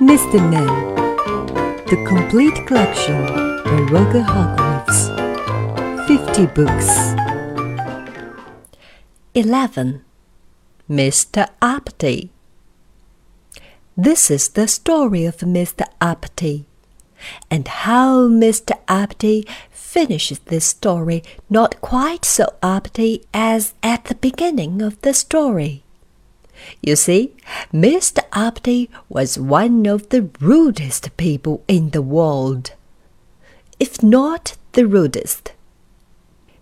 Mr. Men. The complete collection by Roger Hargreaves. 50 books. 11. Mr. Uppity. This is the story of Mr. Uppity, and how Mr. Uppity finishes this story not quite so uppity as at the beginning of the story. You see, Mr. Uppity was one of the rudest people in the world, if not the rudest.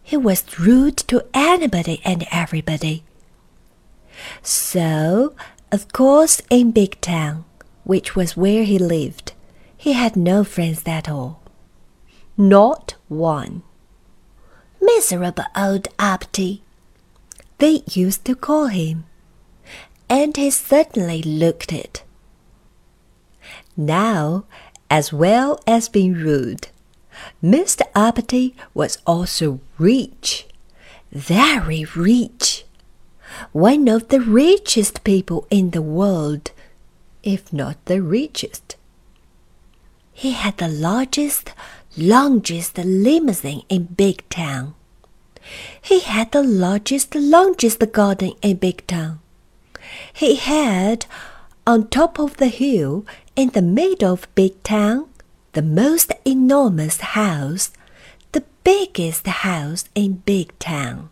He was rude to anybody and everybody. So, of course, in Big Town, which was where he lived, he had no friends at all. Not one. Miserable old Uppity, they used to call him and he certainly looked it. Now, as well as being rude, Mr. Uppity was also rich, very rich, one of the richest people in the world, if not the richest. He had the largest, longest limousine in Big Town. He had the largest, longest garden in Big Town. He had, on top of the hill, in the middle of Big Town, the most enormous house, the biggest house in Big Town.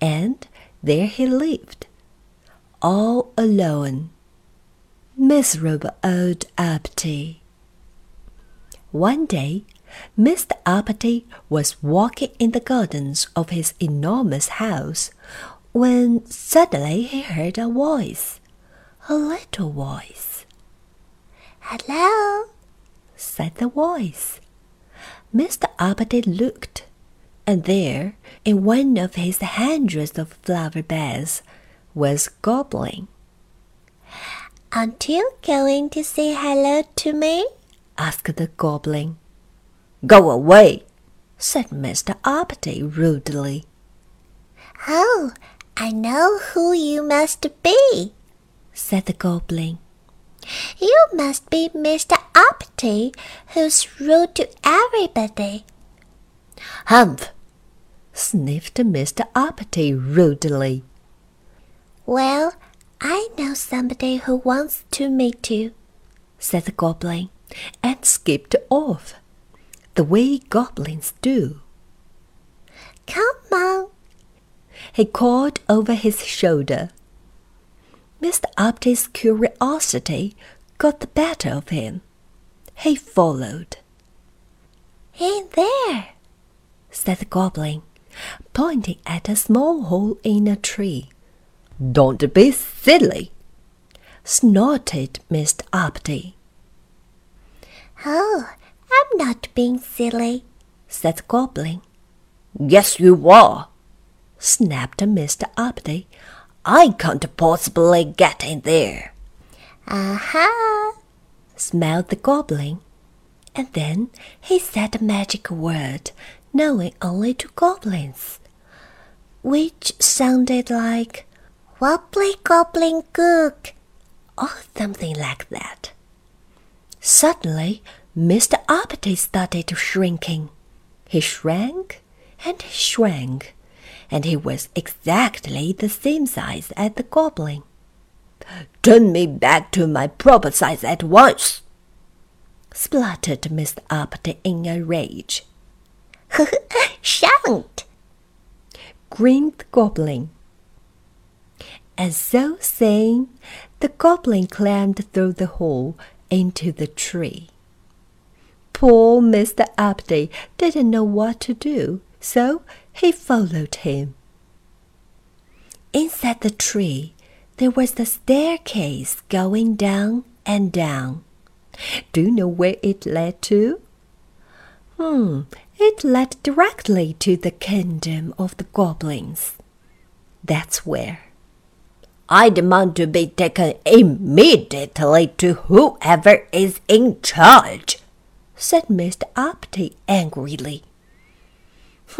And there he lived, all alone. Miserable old Uppity. One day, Mr. Uppity was walking in the gardens of his enormous house when suddenly he heard a voice, a little voice. Hello, said the voice. Mr. Uppity looked, and there, in one of his hundreds of flower beds, was Goblin. Aren't you going to say hello to me? asked the Goblin. Go away, said Mr. Uppity rudely. Oh, I know who you must be, said the goblin. You must be Mr. Uppity, who's rude to everybody. Humph! sniffed Mr. Uppity rudely. Well, I know somebody who wants to meet you, said the goblin, and skipped off, the way goblins do. Come on, he called over his shoulder. Mr. Uppity's curiosity got the better of him. He followed. In there, said the goblin, pointing at a small hole in a tree. Don't be silly, snorted Mr. Uppity. Oh, I'm not being silly, said the goblin. Yes, you are, snapped Mr. Uppity. I can't possibly get in there. Aha! Uh-huh, smiled the goblin. And then he said a magic word known only to goblins, which sounded like Wobbly Goblin Gook, or something like that. Suddenly, Mr. Uppity started shrinking. He shrank and shrank and he was exactly the same size as the goblin. Turn me back to my proper size at once, spluttered Mr. Uppity in a rage. Shan't, grinned the goblin. And so saying, the goblin climbed through the hole into the tree. Poor Mr. Uppity didn't know what to do, so he followed him. Inside the tree, there was the staircase going down and down. Do you know where it led to? Hmm, it led directly to the kingdom of the goblins. That's where. I demand to be taken immediately to whoever is in charge, said Mr. Uppity angrily.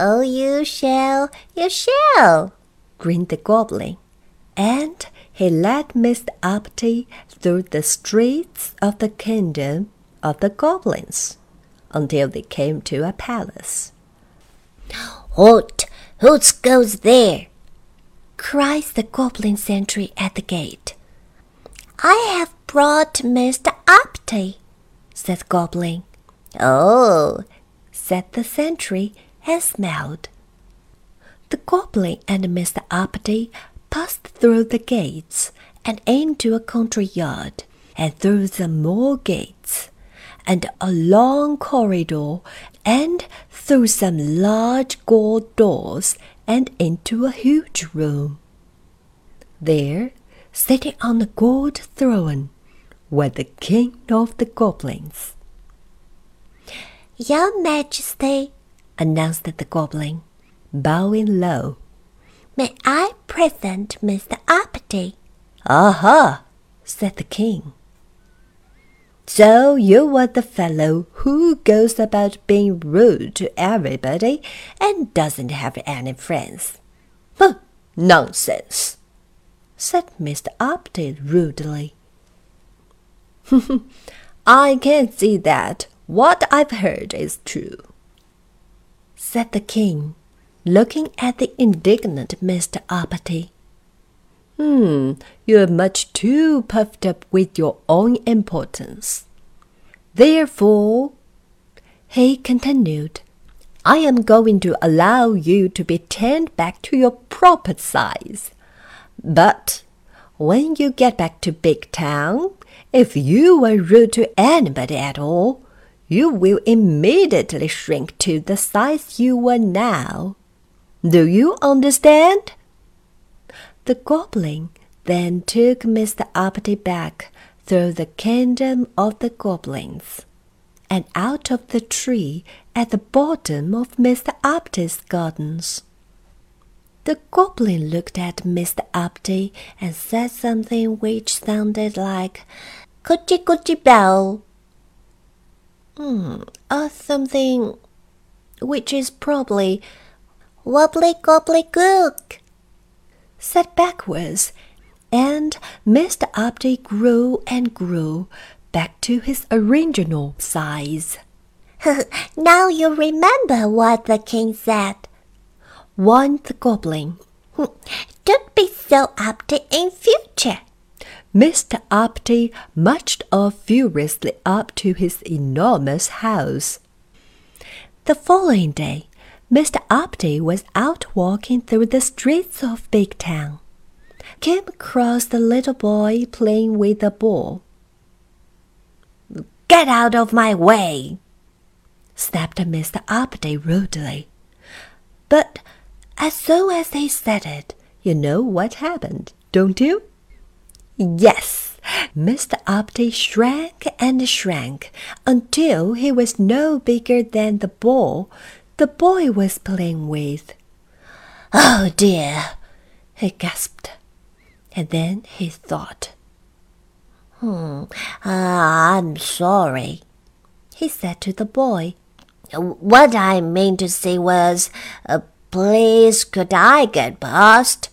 Oh, you shall, you shall, grinned the goblin, and he led Mr. Uppity through the streets of the kingdom of the goblins until they came to a palace. Halt! Who goes there? cries the goblin sentry at the gate. I have brought Mr. Uppity, said goblin. Oh, said the sentry and smiled. The goblin and Mr. Uppity passed through the gates and into a country yard, and through some more gates, and a long corridor, and through some large gold doors, and into a huge room. There, sitting on a gold throne, was the king of the goblins. Your Majesty, announced the goblin, bowing low. May I present Mr. Uppity? Aha, said the king. So you are the fellow who goes about being rude to everybody and doesn't have any friends. Huh, nonsense, said Mr. Uppity rudely. I can see that what I've heard is true, said the king looking at the indignant Mr. Uppity. Hmm, you're much too puffed up with your own importance. Therefore, he continued, I am going to allow you to be turned back to your proper size. But when you get back to Big Town, if you were rude to anybody at all, you will immediately shrink to the size you were now. Do you understand? The goblin then took Mr. Uppity back through the kingdom of the goblins and out of the tree at the bottom of Mr. Uppity's gardens. The goblin looked at Mr. Uppity and said something which sounded like "Coochie coochie bell." Hmm, or something which is probably Wobbly gobbly gook, said backwards, and Mr. Uppity grew and grew back to his original size. now you remember what the king said, warned the goblin. Don't be so uppity in future. Mr. Uppity marched off furiously up to his enormous house. The following day, Mr. Uppity was out walking through the streets of Big Town. Came across the little boy playing with a ball. Get out of my way! snapped Mr. Uppity rudely. But as soon as he said it, you know what happened, don't you? Yes, Mr. Uppity shrank and shrank until he was no bigger than the ball the boy was playing with. Oh dear, he gasped. And then he thought. Hmm, uh, I'm sorry, he said to the boy. What I mean to say was, uh, please could I get past?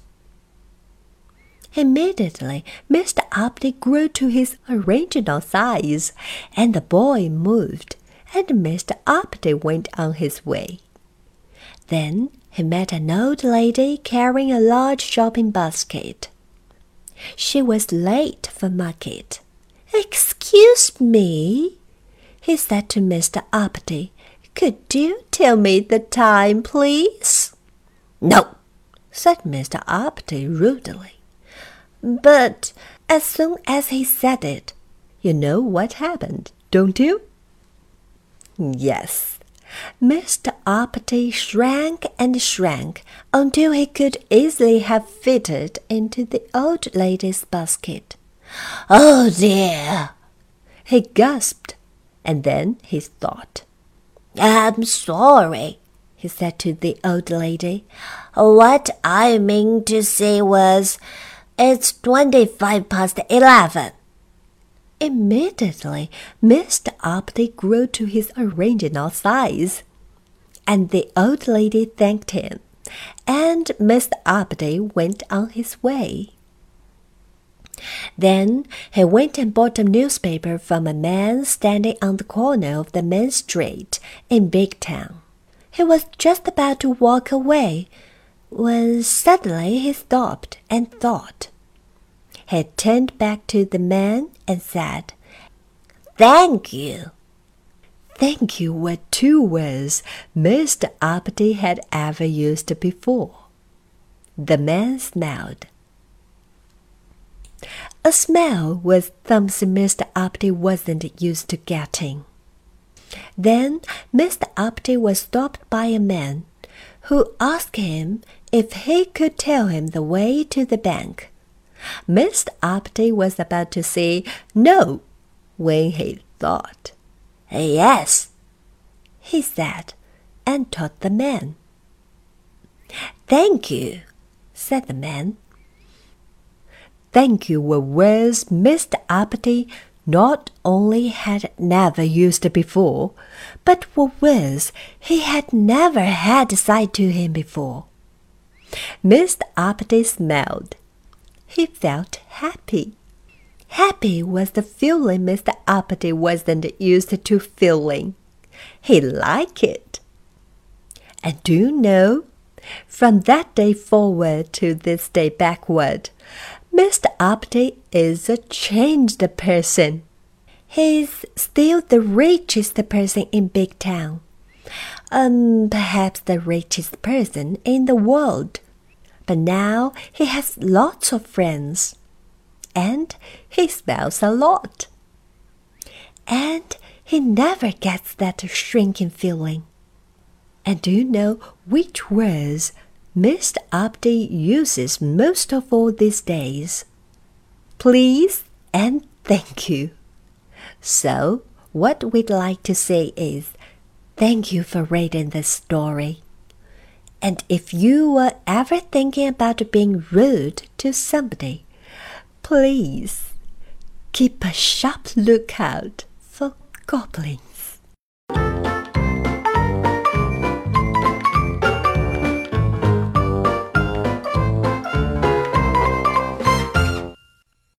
Immediately, Mr. Uppity grew to his original size, and the boy moved and Mr. Uppity went on his way. Then he met an old lady carrying a large shopping basket. She was late for market. Excuse me, he said to Mr. Uppity. Could you tell me the time, please? No, said Mr. Uppity rudely. But as soon as he said it, you know what happened, don't you? Yes. Mr. Uppity shrank and shrank until he could easily have fitted into the old lady's basket. Oh dear! He gasped, and then he thought. I'm sorry, he said to the old lady. What I mean to say was, it's twenty-five past eleven. Immediately, Mr. Uppity grew to his original size, and the old lady thanked him, and Mr. Uppity went on his way. Then he went and bought a newspaper from a man standing on the corner of the main street in Big Town. He was just about to walk away when suddenly he stopped and thought. He turned back to the man and said, Thank you. Thank you were two words Mr. Uppity had ever used before. The man smiled. A smile was something Mr. Uppity wasn't used to getting. Then Mr. Uppity was stopped by a man who asked him if he could tell him the way to the bank. Mr. Uppity was about to say no when he thought. Yes, he said, and told the man. Thank you, said the man. Thank you were words Mr. Uppity not only had never used before, but were words he had never had said to him before. Mr. Uppity smiled. He felt happy. Happy was the feeling Mr. Uppity wasn't used to feeling. He liked it. And do you know, from that day forward to this day backward, Mr. Uppity is a changed person. He's still the richest person in Big Town. Um, perhaps the richest person in the world. But now he has lots of friends. And he smells a lot. And he never gets that shrinking feeling. And do you know which words Mr. Uppity uses most of all these days? Please and thank you. So, what we'd like to say is thank you for reading this story. And if you were ever thinking about being rude to somebody, please keep a sharp lookout for goblins.